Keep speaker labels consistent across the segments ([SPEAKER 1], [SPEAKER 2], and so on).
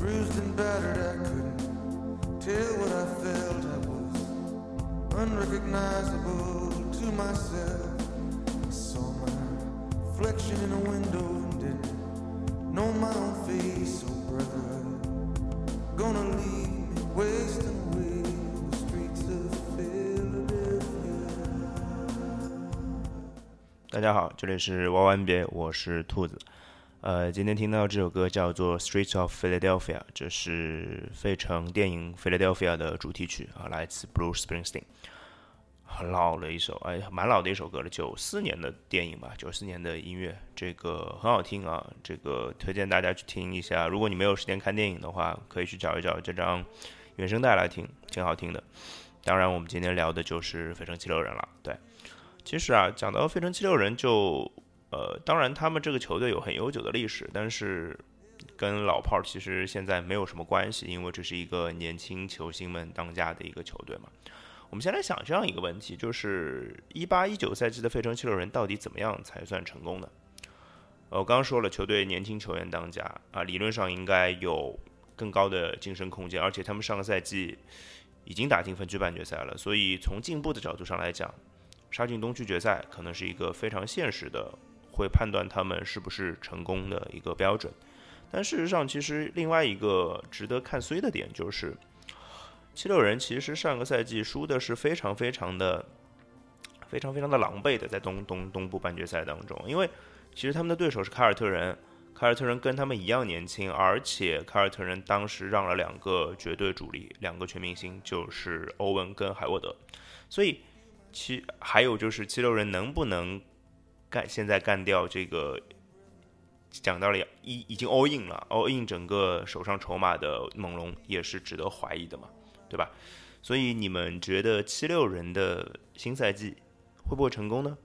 [SPEAKER 1] bruised and battered, I couldn't tell what I felt. I was unrecognizable to myself. I saw my reflection in a window and didn't know my own face. Oh, brother, gonna leave me wasting away on the streets of Philadelphia.
[SPEAKER 2] 大家好，这里是玩玩别，我是兔子。呃，今天听到这首歌叫做《Streets of Philadelphia》，这是费城电影《Philadelphia》的主题曲啊，来自 Bruce Springsteen。很老的一首，哎，蛮老的一首歌了，九四年的电影吧，九四年的音乐，这个很好听啊，这个推荐大家去听一下。如果你没有时间看电影的话，可以去找一找这张原声带来听，挺好听的。当然，我们今天聊的就是《费城七六人》了。对，其实啊，讲到费城七六人就。呃，当然，他们这个球队有很悠久的历史，但是跟老炮儿其实现在没有什么关系，因为这是一个年轻球星们当家的一个球队嘛。我们先来想这样一个问题，就是一八一九赛季的费城七六人到底怎么样才算成功呢？呃，我刚刚说了，球队年轻球员当家啊，理论上应该有更高的晋升空间，而且他们上个赛季已经打进分区半决赛了，所以从进步的角度上来讲，杀进东区决赛可能是一个非常现实的。会判断他们是不是成功的一个标准，但事实上，其实另外一个值得看衰的点就是，七六人其实上个赛季输的是非常非常的、非常非常的狼狈的，在东东东部半决赛当中，因为其实他们的对手是凯尔特人，凯尔特人跟他们一样年轻，而且凯尔特人当时让了两个绝对主力，两个全明星，就是欧文跟海沃德，所以其还有就是七六人能不能？干现在干掉这个，讲到了已已经 all in 了，all in 整个手上筹码的猛龙也是值得怀疑的嘛，对吧？所以你们觉得七六人的新赛季会不会成功呢？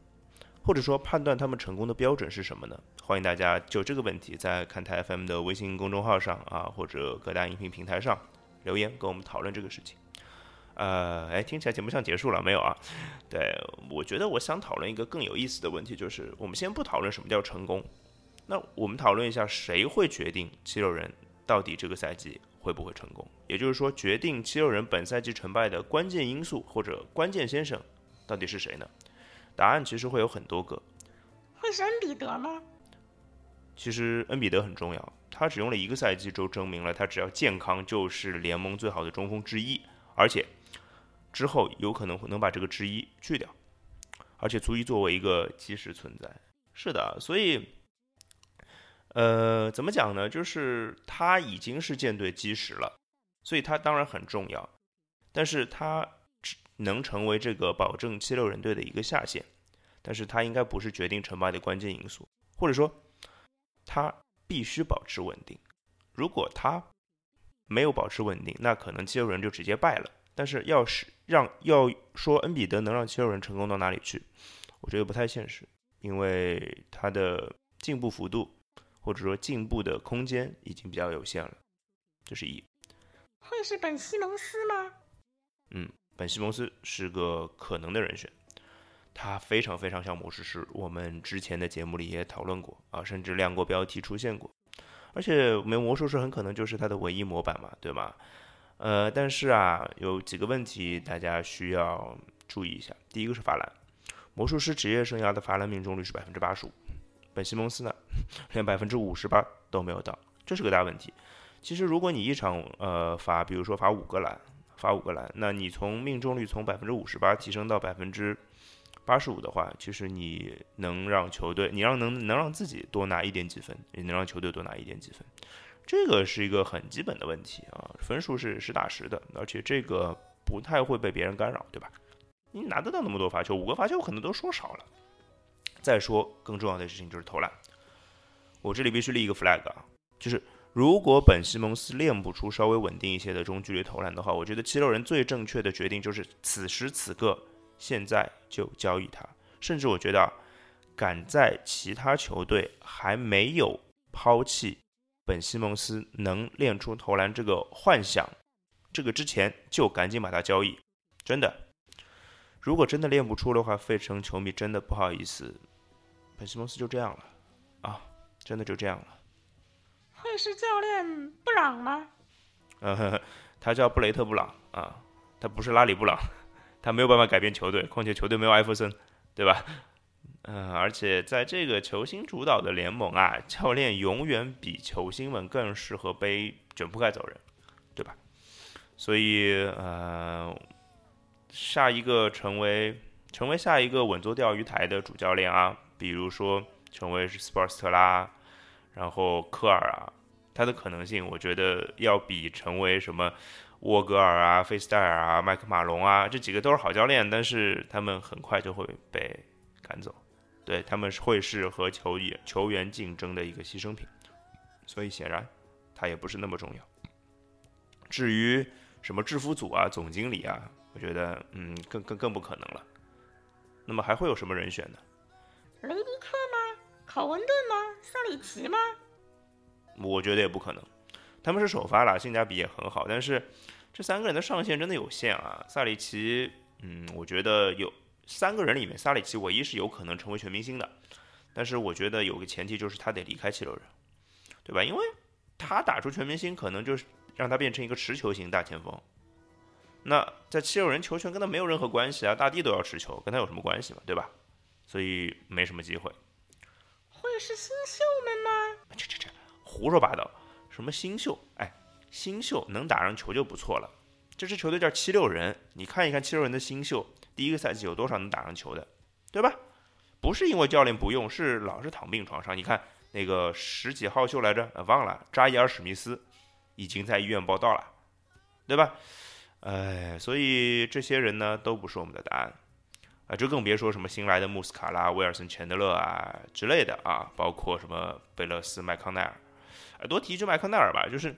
[SPEAKER 2] 或者说判断他们成功的标准是什么呢？欢迎大家就这个问题在看台 FM 的微信公众号上啊，或者各大音频平台上留言跟我们讨论这个事情。呃，哎，听起来节目像结束了没有啊？对我觉得我想讨论一个更有意思的问题，就是我们先不讨论什么叫成功，那我们讨论一下谁会决定七六人到底这个赛季会不会成功？也就是说，决定七六人本赛季成败的关键因素或者关键先生到底是谁呢？答案其实会有很多个。
[SPEAKER 3] 会是恩比德吗？
[SPEAKER 2] 其实恩比德很重要，他只用了一个赛季就证明了他只要健康就是联盟最好的中锋之一，而且。之后有可能会能把这个之一去掉，而且足以作为一个基石存在。是的，所以，呃，怎么讲呢？就是他已经是舰队基石了，所以他当然很重要。但是他只能成为这个保证七六人队的一个下限，但是他应该不是决定成败的关键因素，或者说他必须保持稳定。如果他没有保持稳定，那可能七六人就直接败了。但是要是让要说恩比德能让七六人成功到哪里去，我觉得不太现实，因为他的进步幅度或者说进步的空间已经比较有限了。这是一。
[SPEAKER 3] 会是本西蒙斯吗？
[SPEAKER 2] 嗯，本西蒙斯是个可能的人选，他非常非常像魔术师，我们之前的节目里也讨论过啊，甚至亮过标题出现过，而且我们魔术师很可能就是他的唯一模板嘛，对吧？呃，但是啊，有几个问题大家需要注意一下。第一个是罚篮，魔术师职业生涯的罚篮命中率是百分之八十五，本西蒙斯呢，连百分之五十八都没有到，这是个大问题。其实，如果你一场呃罚，比如说罚五个篮，罚五个篮，那你从命中率从百分之五十八提升到百分之八十五的话，其实你能让球队，你让能能让自己多拿一点几分，也能让球队多拿一点几分。这个是一个很基本的问题啊，分数是实打实的，而且这个不太会被别人干扰，对吧？你拿得到那么多罚球，五个罚球可能都说少了。再说更重要的事情就是投篮，我这里必须立一个 flag 啊，就是如果本西蒙斯练不出稍微稳定一些的中距离投篮的话，我觉得七六人最正确的决定就是此时此刻现在就交易他，甚至我觉得啊赶在其他球队还没有抛弃。本西蒙斯能练出投篮这个幻想，这个之前就赶紧把他交易，真的。如果真的练不出的话，费城球迷真的不好意思，本西蒙斯就这样了啊，真的就这样了。
[SPEAKER 3] 会是教练布朗吗？
[SPEAKER 2] 呃，他叫布雷特·布朗啊，他不是拉里·布朗，他没有办法改变球队，况且球队没有艾弗森，对吧？嗯，而且在这个球星主导的联盟啊，教练永远比球星们更适合背卷铺盖走人，对吧？所以呃，下一个成为成为下一个稳坐钓鱼台的主教练啊，比如说成为是斯波尔斯特拉，然后科尔啊，他的可能性，我觉得要比成为什么沃格尔啊、费斯戴尔啊、麦克马龙啊这几个都是好教练，但是他们很快就会被赶走。对他们会是和球员球员竞争的一个牺牲品，所以显然他也不是那么重要。至于什么制服组啊、总经理啊，我觉得嗯更更更不可能了。那么还会有什么人选呢？
[SPEAKER 3] 雷迪克吗？考文顿吗？萨里奇吗？
[SPEAKER 2] 我觉得也不可能。他们是首发了，性价比也很好，但是这三个人的上限真的有限啊。萨里奇，嗯，我觉得有。三个人里面，萨里奇唯一是有可能成为全明星的，但是我觉得有个前提就是他得离开七六人，对吧？因为他打出全明星，可能就是让他变成一个持球型大前锋。那在七六人球权跟他没有任何关系啊，大帝都要持球，跟他有什么关系嘛，对吧？所以没什么机会。
[SPEAKER 3] 会是新秀们吗？
[SPEAKER 2] 这这这胡说八道，什么新秀？哎，新秀能打上球就不错了。这支球队叫七六人，你看一看七六人的新秀。第一个赛季有多少能打上球的，对吧？不是因为教练不用，是老是躺病床上。你看那个十几号秀来着，忘了扎伊尔史密斯已经在医院报道了，对吧？哎，所以这些人呢都不是我们的答案啊，就更别说什么新来的穆斯卡拉、威尔森、钱德勒啊之类的啊，包括什么贝勒斯、麦康奈尔。多提一句麦康奈尔吧，就是。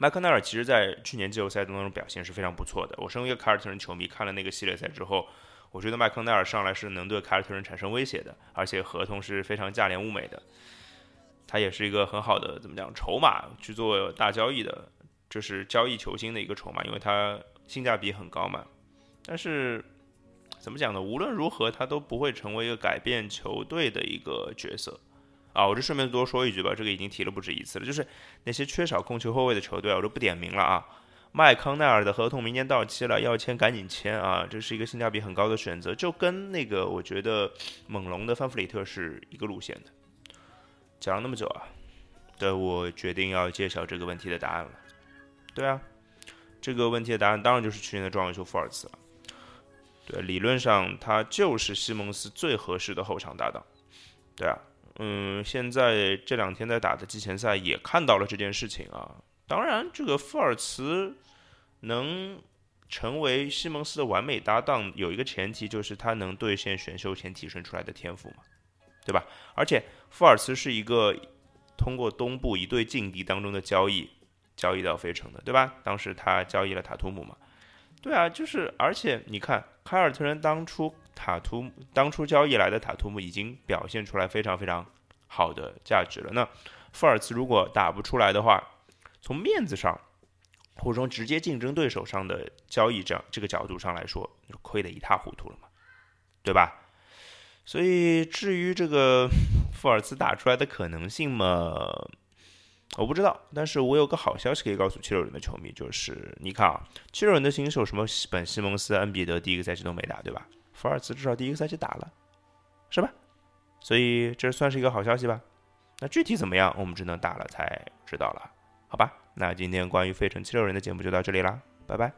[SPEAKER 2] 麦克奈尔其实，在去年季后赛当中表现是非常不错的。我身为一个凯尔特人球迷，看了那个系列赛之后，我觉得麦克奈尔上来是能对凯尔特人产生威胁的，而且合同是非常价廉物美的。他也是一个很好的怎么讲筹码去做大交易的，这是交易球星的一个筹码，因为他性价比很高嘛。但是怎么讲呢？无论如何，他都不会成为一个改变球队的一个角色。啊，我就顺便多说一句吧，这个已经提了不止一次了，就是那些缺少控球后卫的球队，我就不点名了啊。麦康奈尔的合同明年到期了，要签赶紧签啊，这是一个性价比很高的选择，就跟那个我觉得猛龙的范弗里特是一个路线的。讲了那么久啊，对我决定要揭晓这个问题的答案了。对啊，这个问题的答案当然就是去年的状元秀福尔茨了。对，理论上他就是西蒙斯最合适的后场搭档。对啊。嗯，现在这两天在打的季前赛也看到了这件事情啊。当然，这个福尔茨能成为西蒙斯的完美搭档，有一个前提就是他能兑现选秀前提升出来的天赋嘛，对吧？而且福尔茨是一个通过东部一对劲敌当中的交易交易到费城的，对吧？当时他交易了塔图姆嘛，对啊，就是而且你看凯尔特人当初。塔图姆当初交易来的塔图姆已经表现出来非常非常好的价值了。那富尔茨如果打不出来的话，从面子上或者从直接竞争对手上的交易这样这个角度上来说，亏得一塌糊涂了嘛，对吧？所以至于这个富尔茨打出来的可能性嘛，我不知道。但是我有个好消息可以告诉七六人的球迷，就是你看啊，七六人的新手什么本西蒙斯、恩比德第一个赛季都没打，对吧？福尔茨至少第一个赛季打了，是吧？所以这算是一个好消息吧？那具体怎么样，我们只能打了才知道了，好吧？那今天关于费城七六人的节目就到这里啦，拜拜。